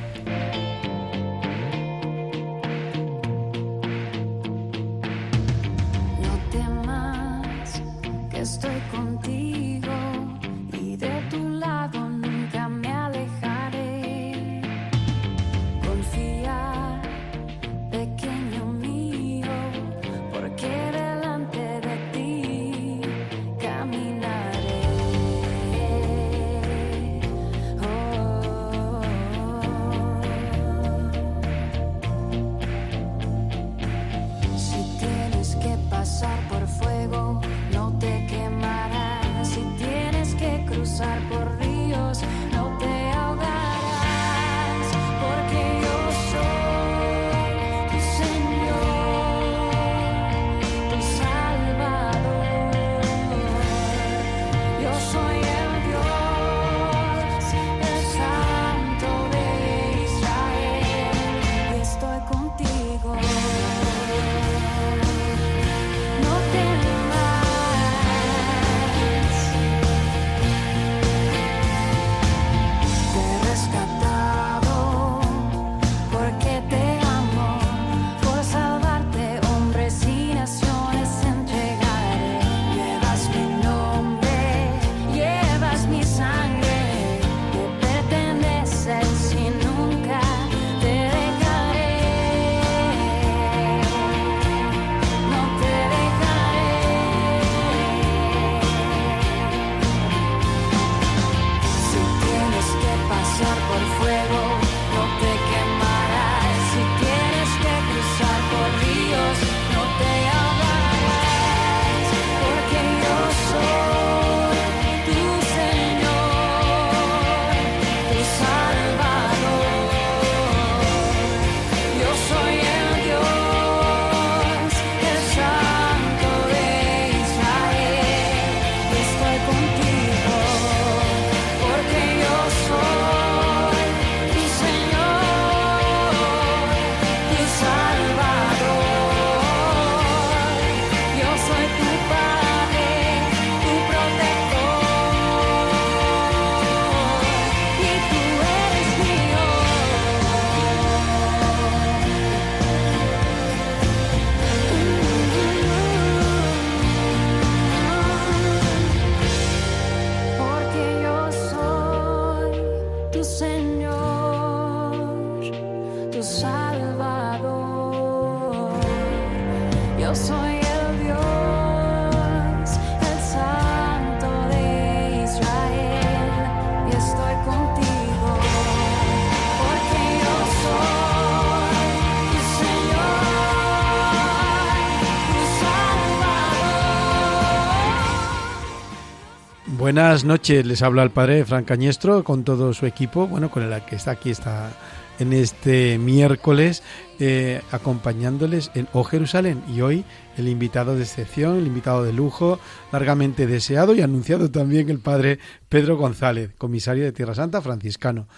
Buenas noches, les habla el Padre Fran Cañestro con todo su equipo, bueno, con el que está aquí está en este miércoles eh, acompañándoles en O Jerusalén y hoy el invitado de excepción, el invitado de lujo, largamente deseado y anunciado también el Padre Pedro González, comisario de Tierra Santa franciscano.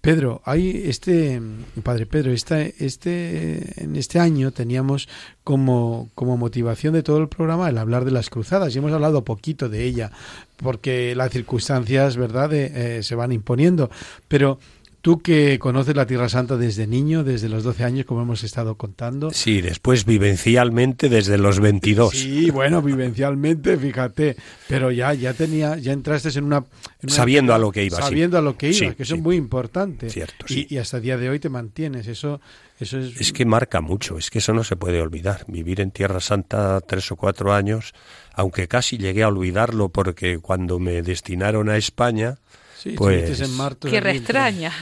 Pedro, hay este, padre Pedro, este, este, en este año teníamos como, como motivación de todo el programa el hablar de las cruzadas y hemos hablado poquito de ella porque las circunstancias, ¿verdad?, de, eh, se van imponiendo. Pero Tú que conoces la Tierra Santa desde niño, desde los 12 años, como hemos estado contando. Sí, después vivencialmente desde los 22. Sí, bueno, vivencialmente, fíjate, pero ya ya tenía ya entraste en una, en una Sabiendo a lo que ibas, sí. sabiendo a lo que ibas, Sí, que eso sí. es muy importante. Cierto, y, y hasta el día de hoy te mantienes, eso eso es, Es que marca mucho, es que eso no se puede olvidar. Vivir en Tierra Santa tres o cuatro años, aunque casi llegué a olvidarlo porque cuando me destinaron a España, sí, pues- en Tierra extraña.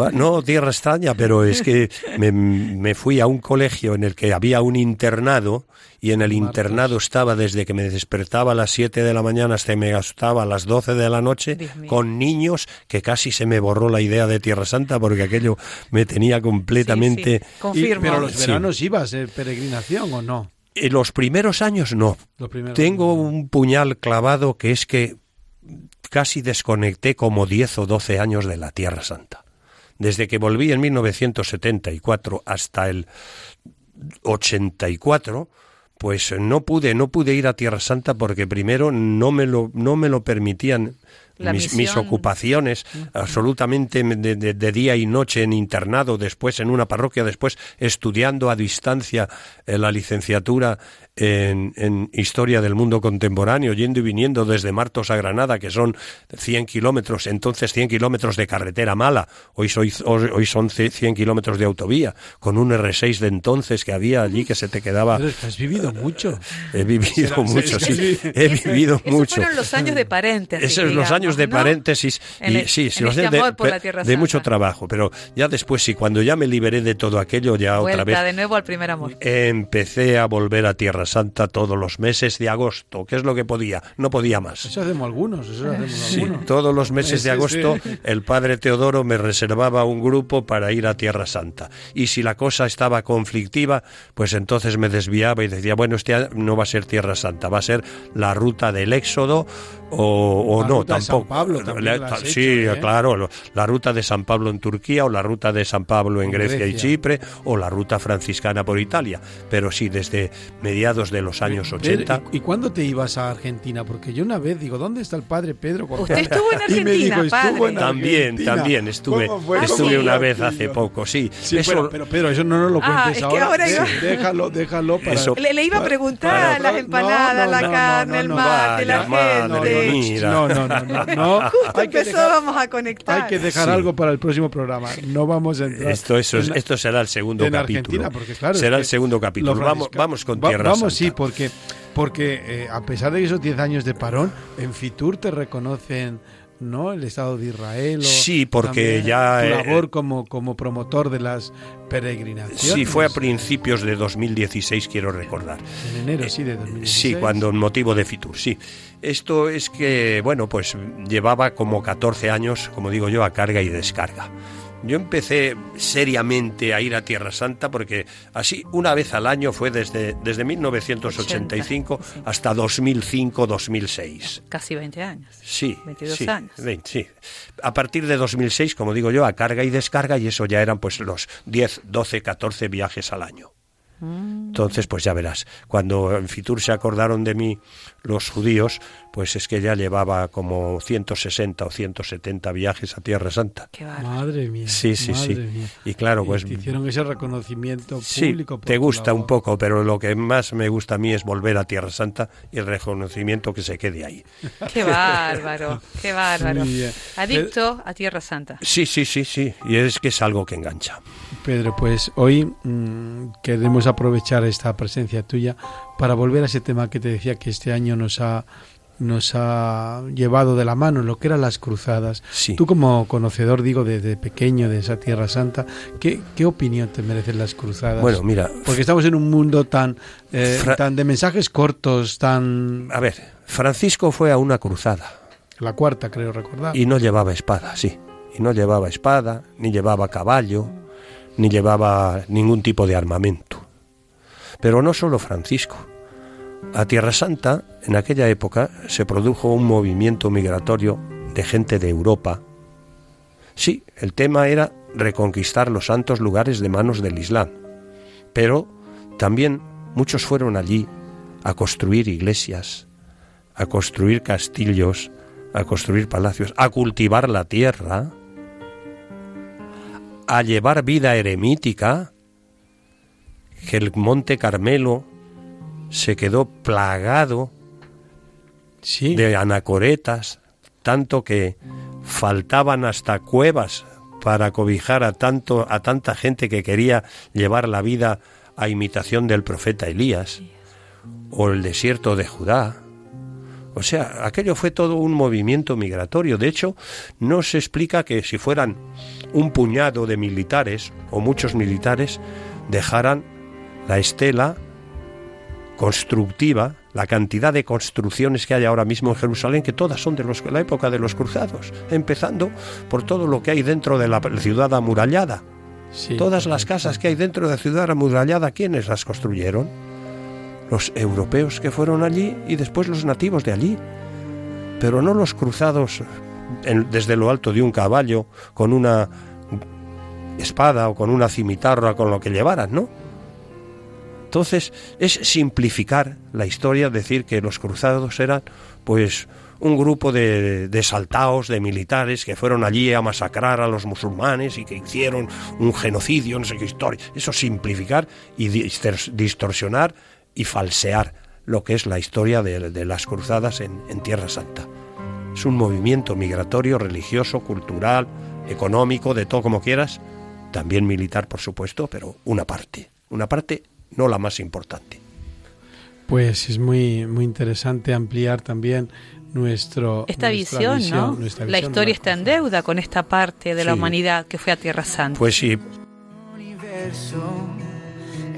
Va- No, tierra extraña, pero es que me, me fui a un colegio en el que había un internado y en el internado estaba desde que me despertaba a las 7 de la mañana hasta que me gastaba a las 12 de la noche con niños que casi se me borró la idea de Tierra Santa porque aquello me tenía completamente... Sí, sí, Y- confirmo. pero los Sí. veranos ibas en peregrinación o no? En los primeros años no. Los primeros Tengo un puñal clavado que es que casi desconecté como 10 o 12 años de la Tierra Santa. Desde que volví en 1974 hasta el 84, pues no pude, no pude ir a Tierra Santa porque primero no me lo, no me lo permitían Mis, mis ocupaciones, absolutamente de, de- de día y noche en internado, después en una parroquia, después estudiando a distancia eh, la licenciatura en, en Historia del Mundo Contemporáneo, yendo y viniendo desde Martos a Granada, que son 100 kilómetros, entonces 100 kilómetros de carretera mala, hoy, soy, hoy hoy son 100 kilómetros de autovía, con un R6 de entonces que había allí que se te quedaba... Pero has vivido mucho. He vivido mucho, sí, he vivido Esos mucho. fueron los años de paréntesis. Esos los digamos, años de ¿no? paréntesis En y el- sí, sí, este de, amor por la pe- Tierra de mucho trabajo, pero ya después sí, cuando ya me liberé de todo aquello, ya otra vez de nuevo al primer amor. empecé a volver a Tierra Santa todos los meses de agosto, que es lo que podía, no podía más. Eso hacemos algunos, eso hacemos Sí, algunos. todos los meses de Sí, agosto sí. el padre Teodoro me reservaba un grupo para ir a Tierra Santa. Y si la cosa estaba conflictiva, pues entonces me desviaba y decía, bueno, este no va a ser Tierra Santa, va a ser la ruta del Éxodo o, o no, de San. Pablo también La- la has sí, ¿eh? claro, la ruta de San Pablo en Turquía o la ruta de San Pablo en En Grecia, y. Chipre o la ruta franciscana por Italia. Pero sí, desde mediados de los años 80. Pedro, ¿Y, y cuándo te ibas a Argentina? Porque yo una vez digo, ¿dónde está el padre Pedro? Usted estuvo en Y me Argentina, dijo, estuvo en padre. También, Argentina. también estuve, estuve ¿Cómo una vez hace poco, sí. Sí, Eso- pero, pero Pedro, eso no nos lo Ah, cuentes es que ahora. ahora Sí, iba- déjalo, déjalo para... Eso- Le, le iba a preguntar para- las empanadas, no, la no, carne, no, el mate, la gente. No, no, no, no, no. Justo Hay que empezábamos dejar- a conectar. Hay que dejar Sí. algo para el próximo programa. No vamos a entrar. Esto, eso es- en la- esto será el segundo en capítulo. Argentina, porque claro. será el segundo capítulo. Vamos, vamos con Va- Tierra Vamos, Santa. sí, porque, porque eh, a pesar de esos 10 años de parón, en Fitur te reconocen ¿no? el Estado de Israel. o Sí, porque ya, Tu eh, labor como, como promotor de las peregrinaciones. Sí, fue a principios de 2016, quiero recordar. En enero, sí, de 2016. Sí, cuando en motivo de Fitur, sí. Esto es que, bueno, pues llevaba como 14 años, como digo yo, a carga y descarga. Yo empecé seriamente a ir a Tierra Santa porque así una vez al año fue desde, desde 1985 80, sí. hasta 2005-2006. Casi 20 años. Sí, 22 sí, años. 20, sí. A partir de 2006, como digo yo, a carga y descarga y eso ya eran pues los 10, 12, 14 viajes al año. Entonces, pues ya verás, cuando en Fitur se acordaron de mí los judíos, pues es que ya llevaba como 160 o 170 viajes a Tierra Santa. Qué. Madre mía. Sí, sí, sí. madre mía. Y claro, pues te hicieron ese reconocimiento sí, público. por te gusta un poco, pero lo que más me gusta a mí es volver a Tierra Santa y el reconocimiento que se quede ahí. Qué bárbaro. Qué bárbaro. Bien. Adicto a Tierra Santa. Sí, sí, sí, sí, y es que es algo que engancha. Pedro, pues hoy mm, queremos aprovechar esta presencia tuya para volver a ese tema que te decía que este año nos ha nos ha llevado de la mano lo que eran las cruzadas. Sí. Tú como conocedor, digo, desde pequeño de esa Tierra Santa, ¿qué, qué opinión te merecen las cruzadas? Bueno, mira, Porque estamos en un mundo tan, eh, tan de mensajes cortos, tan... a ver, Francisco fue a una cruzada. La cuarta, creo recordar. Y no llevaba espada, sí. Y no llevaba espada, ni llevaba caballo, ni llevaba ningún tipo de armamento. Pero no solo Francisco. A Tierra Santa, en aquella época, se produjo un movimiento migratorio de gente de Europa. Sí, el tema era reconquistar los santos lugares de manos del Islam. Pero también muchos fueron allí a construir iglesias, a construir castillos, a construir palacios, a cultivar la tierra. a llevar vida eremítica, que el Monte Carmelo se quedó plagado Sí. de anacoretas, tanto que faltaban hasta cuevas para cobijar a tanto a tanta gente que quería llevar la vida a imitación del profeta Elías o el desierto de Judá. O sea, aquello fue todo un movimiento migratorio. De hecho, no se explica que si fueran un puñado de militares o muchos militares dejaran la estela constructiva, la cantidad de construcciones que hay ahora mismo en Jerusalén, que todas son de los- la época de los cruzados, empezando por todo lo que hay dentro de la ciudad amurallada. sí, Todas las casas que hay dentro de la ciudad amurallada, ¿quiénes las construyeron? Los europeos que fueron allí y después los nativos de allí. Pero no los cruzados en- desde lo alto de un caballo con una espada o con una cimitarra con lo que llevaran, ¿no? Entonces es simplificar la historia, decir que los cruzados eran pues un grupo de, de saltaos, de militares que fueron allí a masacrar a los musulmanes y que hicieron un genocidio, no sé qué historia. Eso es simplificar y distor- distorsionar y falsear lo que es la historia de, de las cruzadas en, en Tierra Santa. Es un movimiento migratorio, religioso, cultural, económico, de todo como quieras, también militar, por supuesto, pero una parte, una parte no la más importante. Pues es muy, muy interesante ampliar también nuestro Esta nuestra visión, ¿no? nuestra La visión de historia está en deuda con esta parte de la Sí. humanidad que fue a Tierra Santa. Pues sí, universo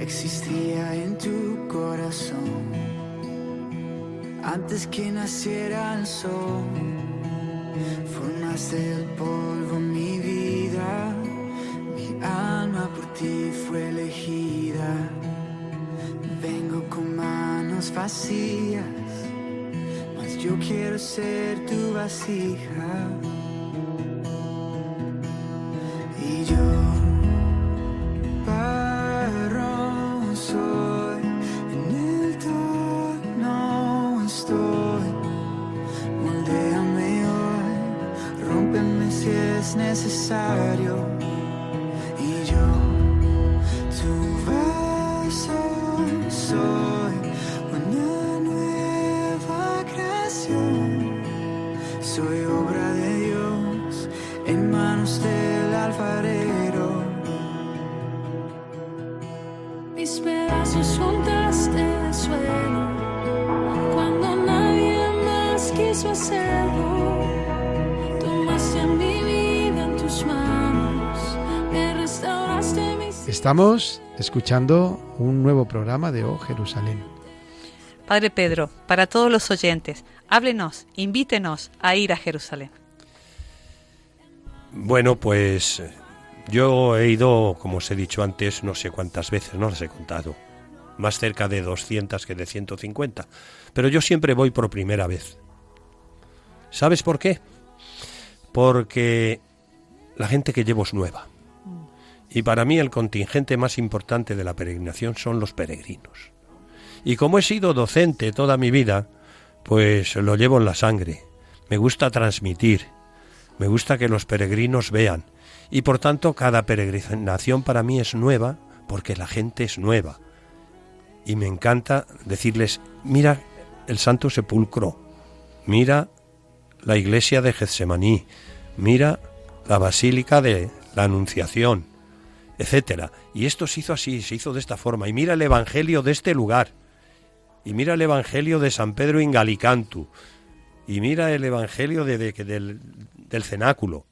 existía en tu corazón antes que naciera el sol. Formaste del polvo mi vida, mi alma por ti fue elegida. Vengo con manos vacías, mas yo quiero ser tu vasija. Y yo barro soy, en el torno estoy. Moldéame hoy, rómpeme si es necesario. Y yo, Estamos escuchando un nuevo programa de Oh Jerusalén. Padre Pedro, para todos los oyentes, háblenos, invítenos a ir a Jerusalén. Bueno, pues yo he ido, como os he dicho antes, no sé cuántas veces, no las he contado. Más cerca de 200 que de 150. Pero yo siempre voy por primera vez. ¿Sabes por qué? Porque la gente que llevo es nueva. Y para mí el contingente más importante de la peregrinación son los peregrinos. Y como he sido docente toda mi vida, pues lo llevo en la sangre. Me gusta transmitir, me gusta que los peregrinos vean. Y por tanto, cada peregrinación para mí es nueva porque la gente es nueva. Y me encanta decirles, mira el Santo Sepulcro, mira la iglesia de Getsemaní, mira la Basílica de la Anunciación, etcétera. Y esto se hizo así, se hizo de esta forma. Y mira el Evangelio de este lugar. Y mira el Evangelio de San Pedro in Galicantu. Y mira el Evangelio de, de- del, del cenáculo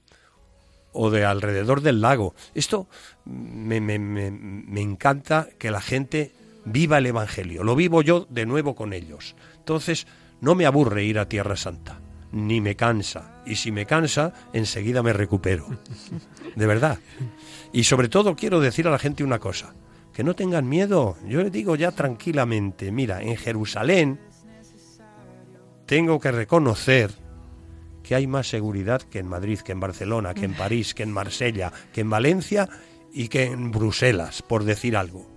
o de alrededor del lago. Esto me, me- me- me encanta que la gente viva el Evangelio. Lo vivo yo de nuevo con ellos. Entonces, no me aburre ir a Tierra Santa, ni me cansa. Y si me cansa, enseguida me recupero. De verdad. Y sobre todo quiero decir a la gente una cosa, que no tengan miedo. Yo les digo ya tranquilamente, mira, en Jerusalén tengo que reconocer que hay más seguridad que en Madrid, que en Barcelona, que en París, que en Marsella, que en Valencia y que en Bruselas, por decir algo.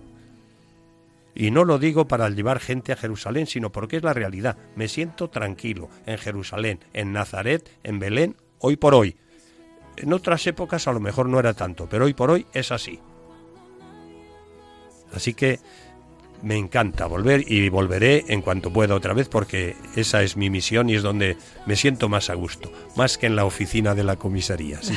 Y no lo digo para llevar gente a Jerusalén, sino porque es la realidad. Me siento tranquilo en Jerusalén, en Nazaret, en Belén, hoy por hoy. En otras épocas a lo mejor no era tanto, pero hoy por hoy es así. Así que me encanta volver y volveré en cuanto pueda otra vez porque esa es mi misión y es donde me siento más a gusto, más que en la oficina de la comisaría. sí.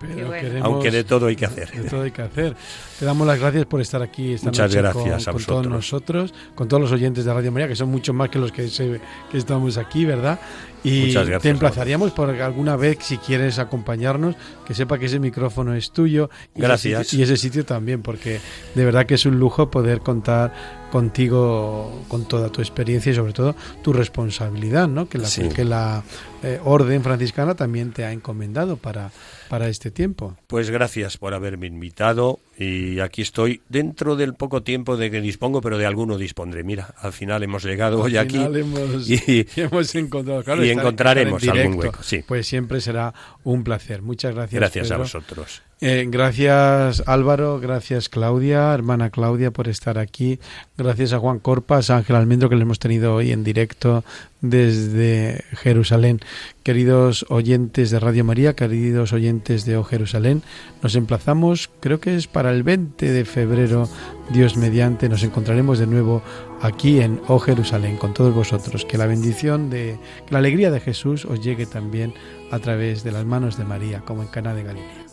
Pero bueno. queremos- Aunque de todo hay que hacer. De todo hay que hacer. Te damos las gracias por estar aquí esta Muchas noche gracias con, a con todos nosotros, con todos los oyentes de Radio María, que son muchos más que los que, se- que estamos aquí, ¿verdad? Y Muchas gracias te emplazaríamos por alguna vez, si quieres acompañarnos, que sepa que ese micrófono es tuyo. Y ese Gracias. sitio- y ese sitio también, porque de verdad que es un lujo poder contar contigo con toda tu experiencia y sobre todo tu responsabilidad, ¿no? Que la, Sí. que la eh, orden franciscana también te ha encomendado para, para este tiempo. Pues gracias por haberme invitado y aquí estoy dentro del poco tiempo de que dispongo, pero de alguno dispondré. Mira, al final hemos llegado hoy Al aquí final hemos, y, hemos encontrado claro, y estar- encontraremos estar en algún hueco, sí. Pues siempre será un placer. Muchas gracias. gracias a vosotros. Eh, gracias Álvaro, gracias Claudia, hermana Claudia, por estar aquí. Gracias a Juan Corpas, a Ángel Almendro, que le hemos tenido hoy en directo desde Jerusalén. Queridos oyentes de Radio María, queridos oyentes de O Jerusalén, nos emplazamos, creo que es para el 20 de febrero, Dios mediante, nos encontraremos de nuevo aquí en O Jerusalén con todos vosotros. Que la bendición de, que la alegría de Jesús os llegue también a través de las manos de María, como en Cana de Galilea.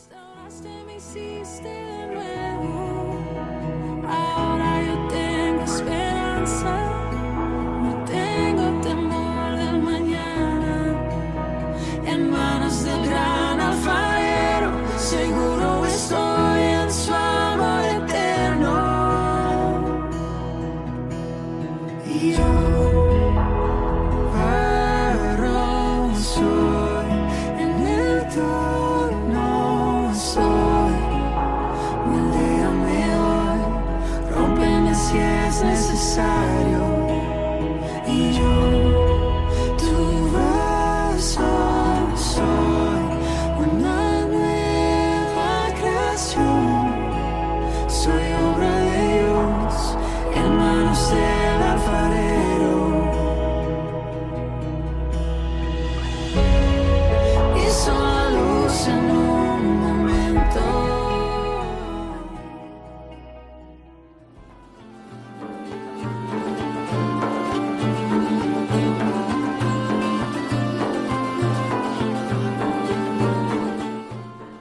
Ahora yo tengo esperanza.